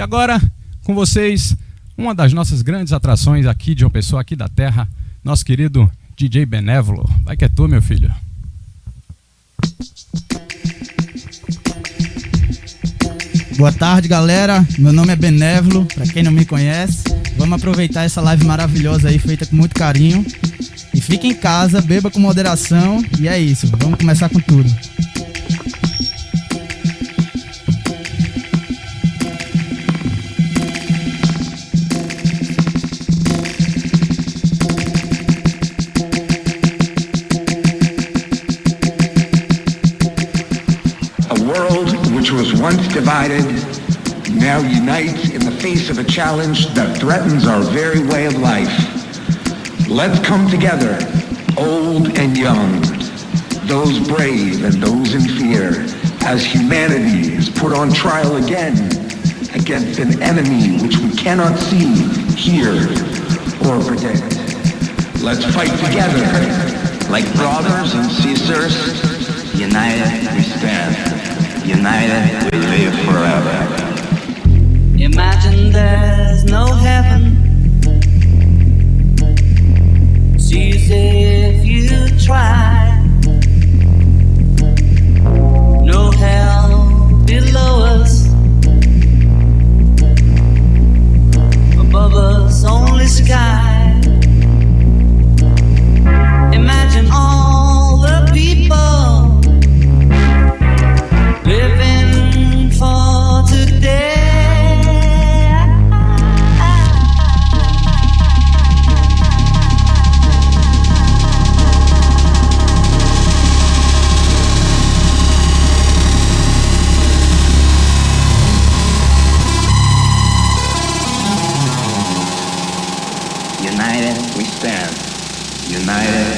E agora, com vocês, uma das nossas grandes atrações aqui de uma pessoa aqui da terra, nosso querido DJ Benévolo. Vai que é tu, meu filho. Boa tarde, galera. Meu nome é Benévolo, para quem não me conhece. Vamos aproveitar essa live maravilhosa aí, feita com muito carinho. E fique em casa, beba com moderação. E é isso, vamos começar com tudo. Divided, now unite in the face of a challenge that threatens our very way of life. Let's come together, old and young, those brave and those in fear, as humanity is put on trial again against an enemy which we cannot see, hear, or predict. Let's fight together. Like brothers and sisters, united we stand. United we live forever. Imagine there's no heaven. Easy if you try. No hell below us. Above us, only sky. Imagine all the people. United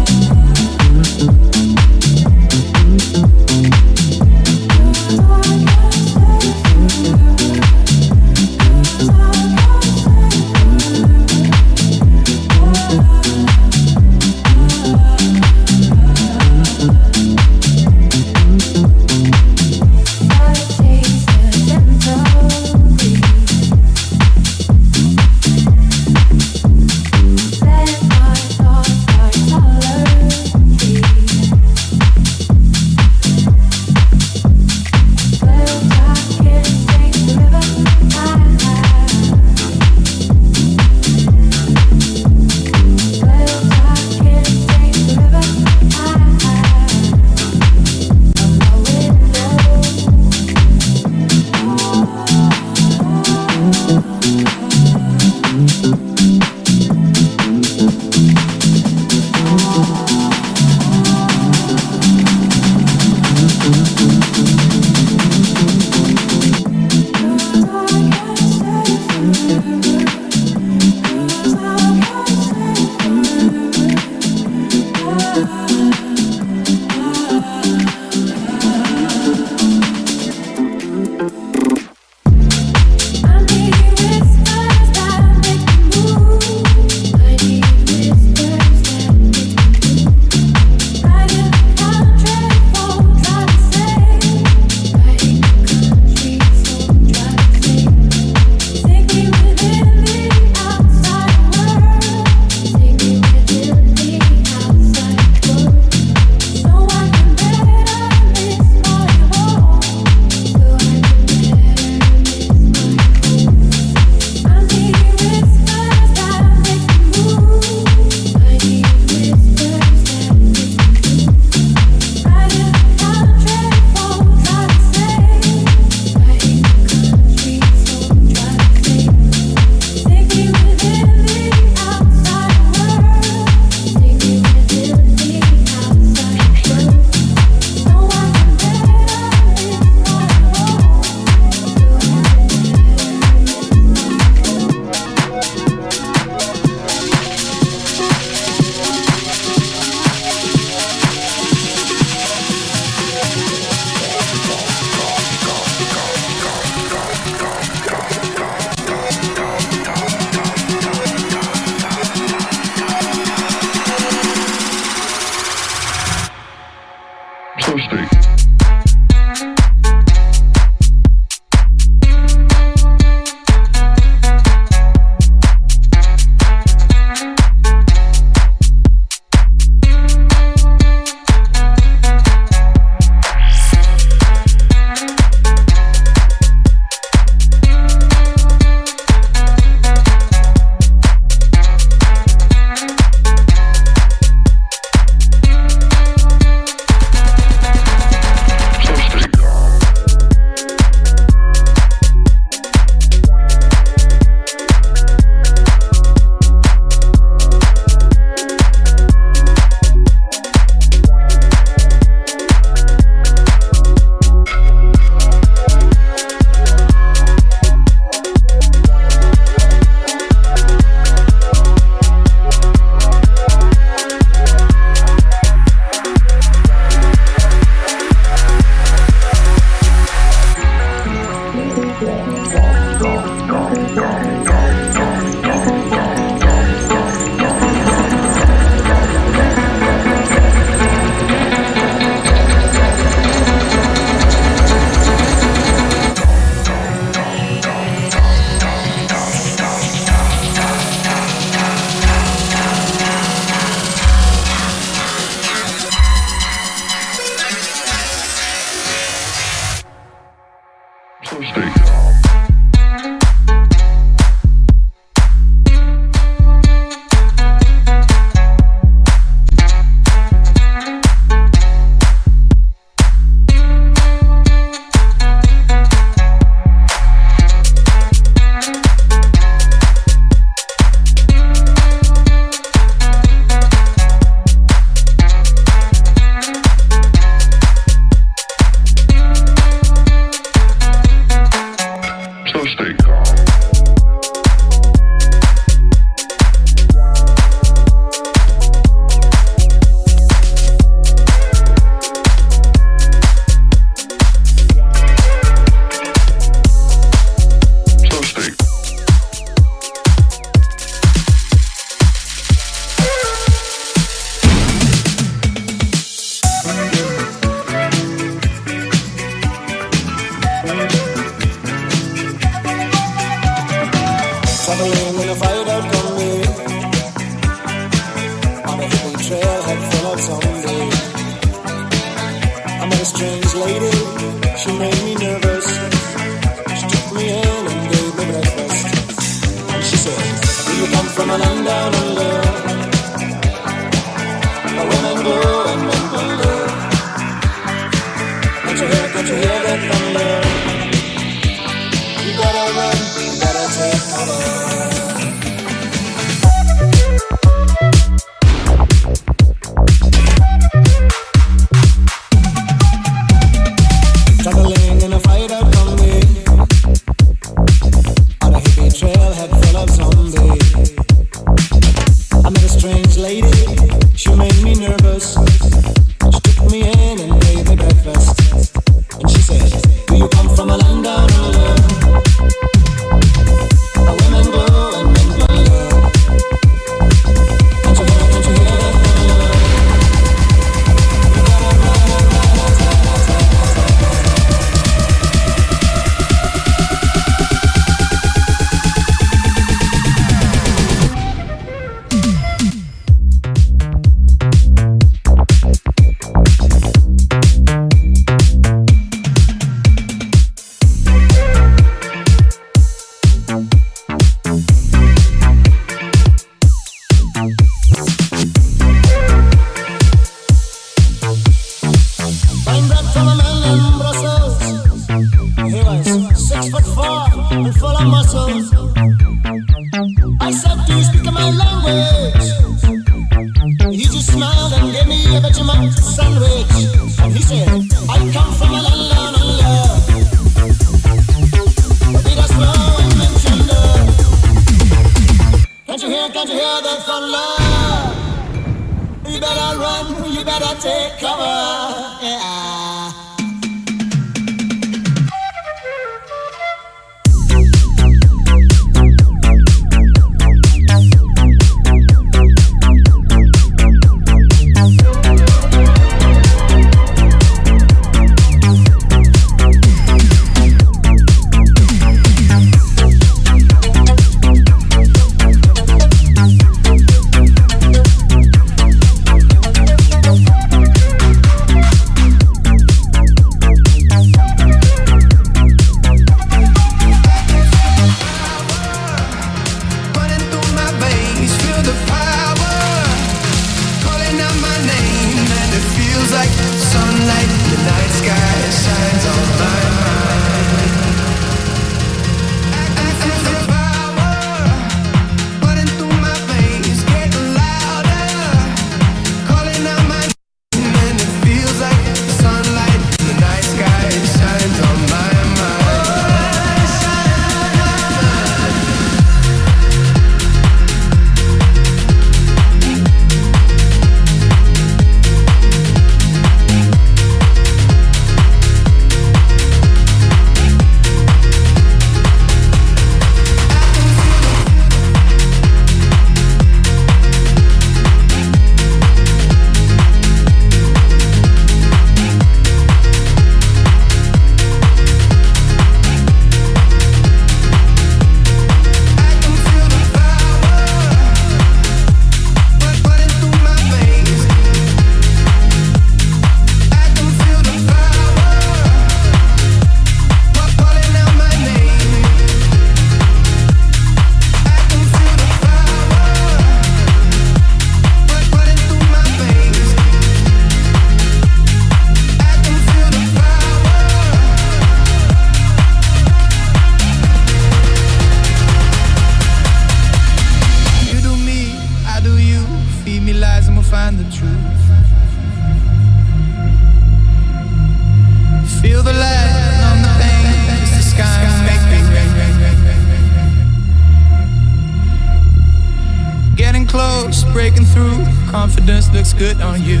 good on you.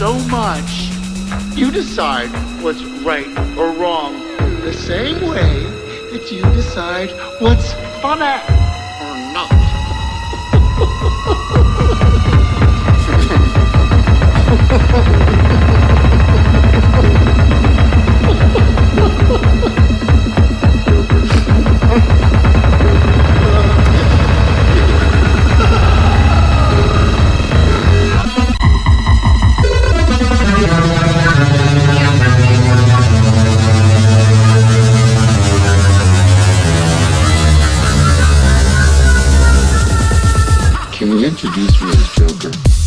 So much. Introduce me as? Joker.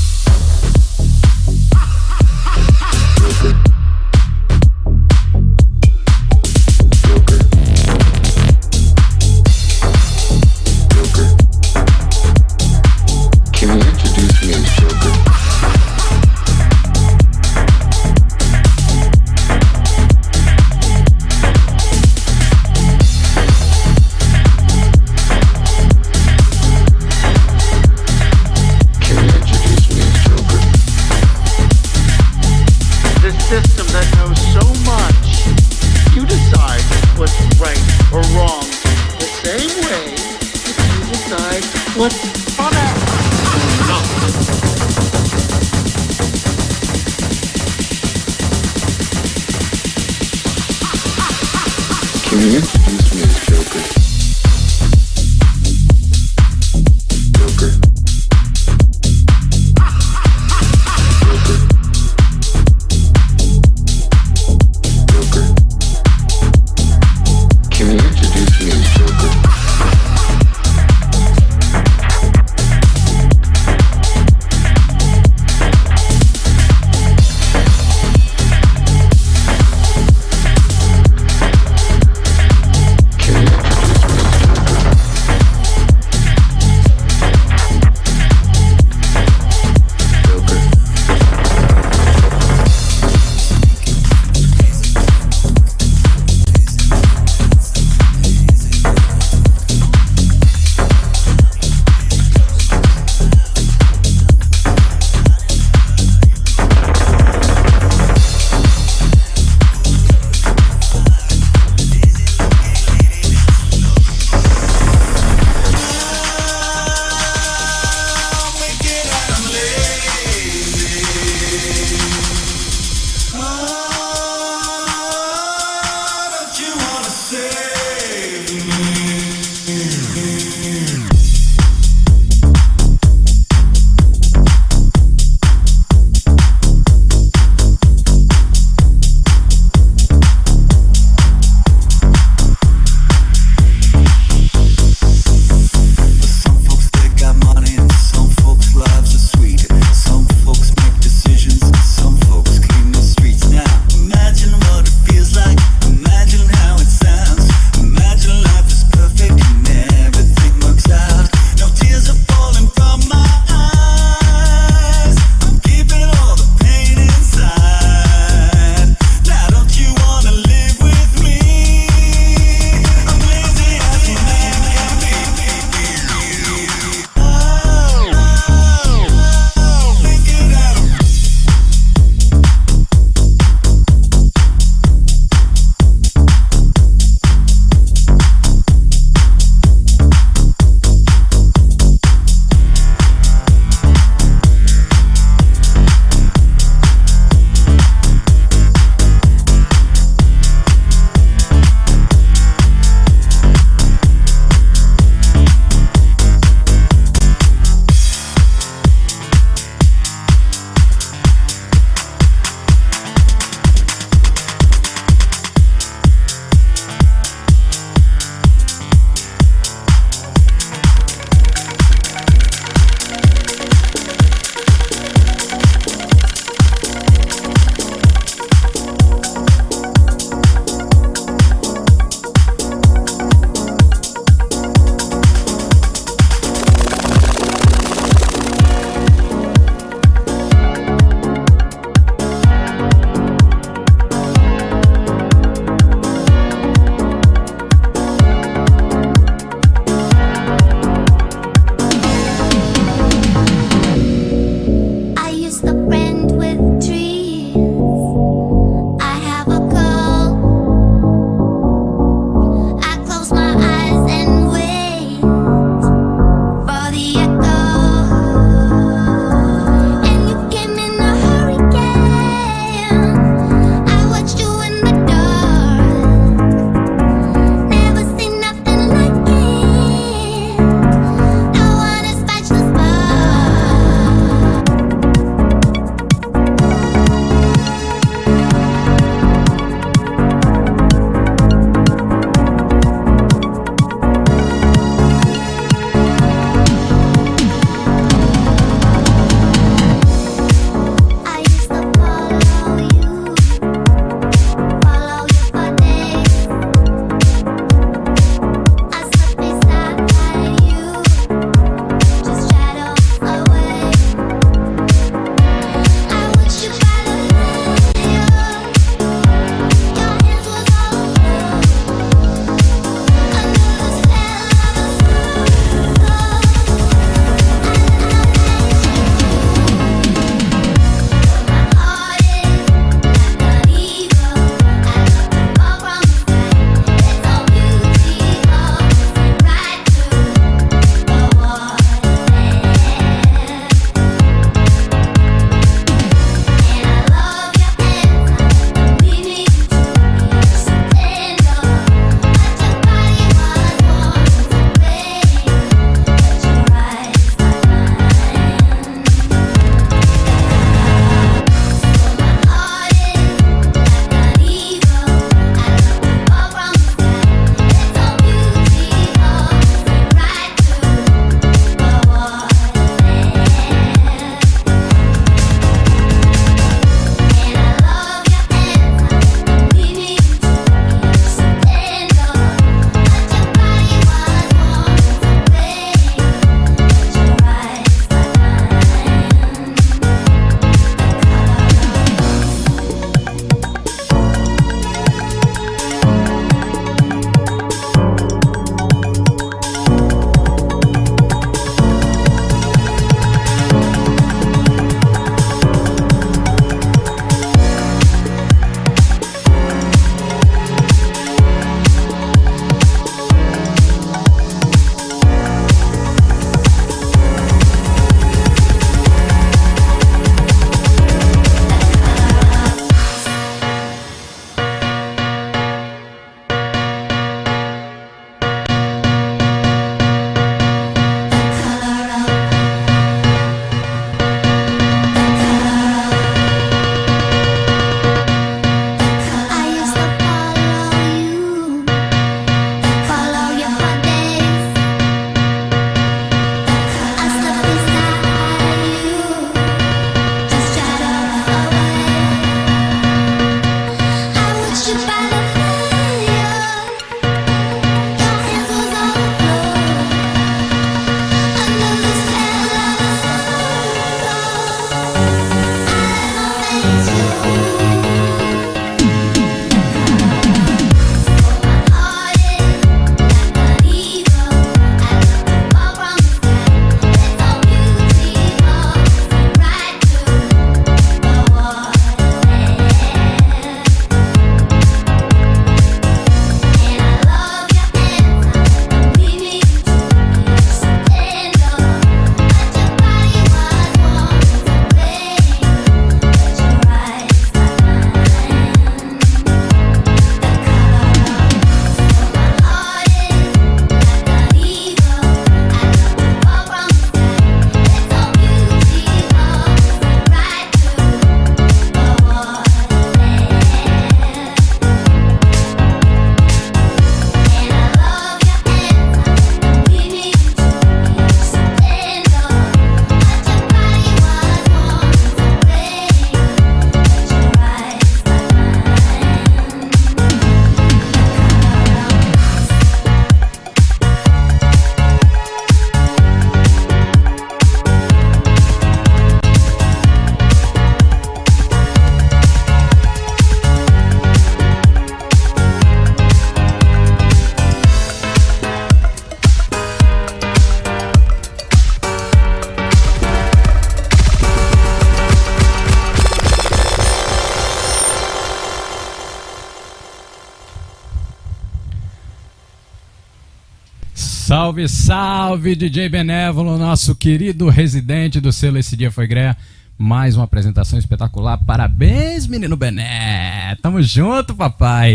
Salve, salve, DJ Benévolo, nosso querido residente do selo Esse Dia Foi Greia. Mais uma apresentação espetacular. Parabéns, menino Bené. Tamo junto, papai.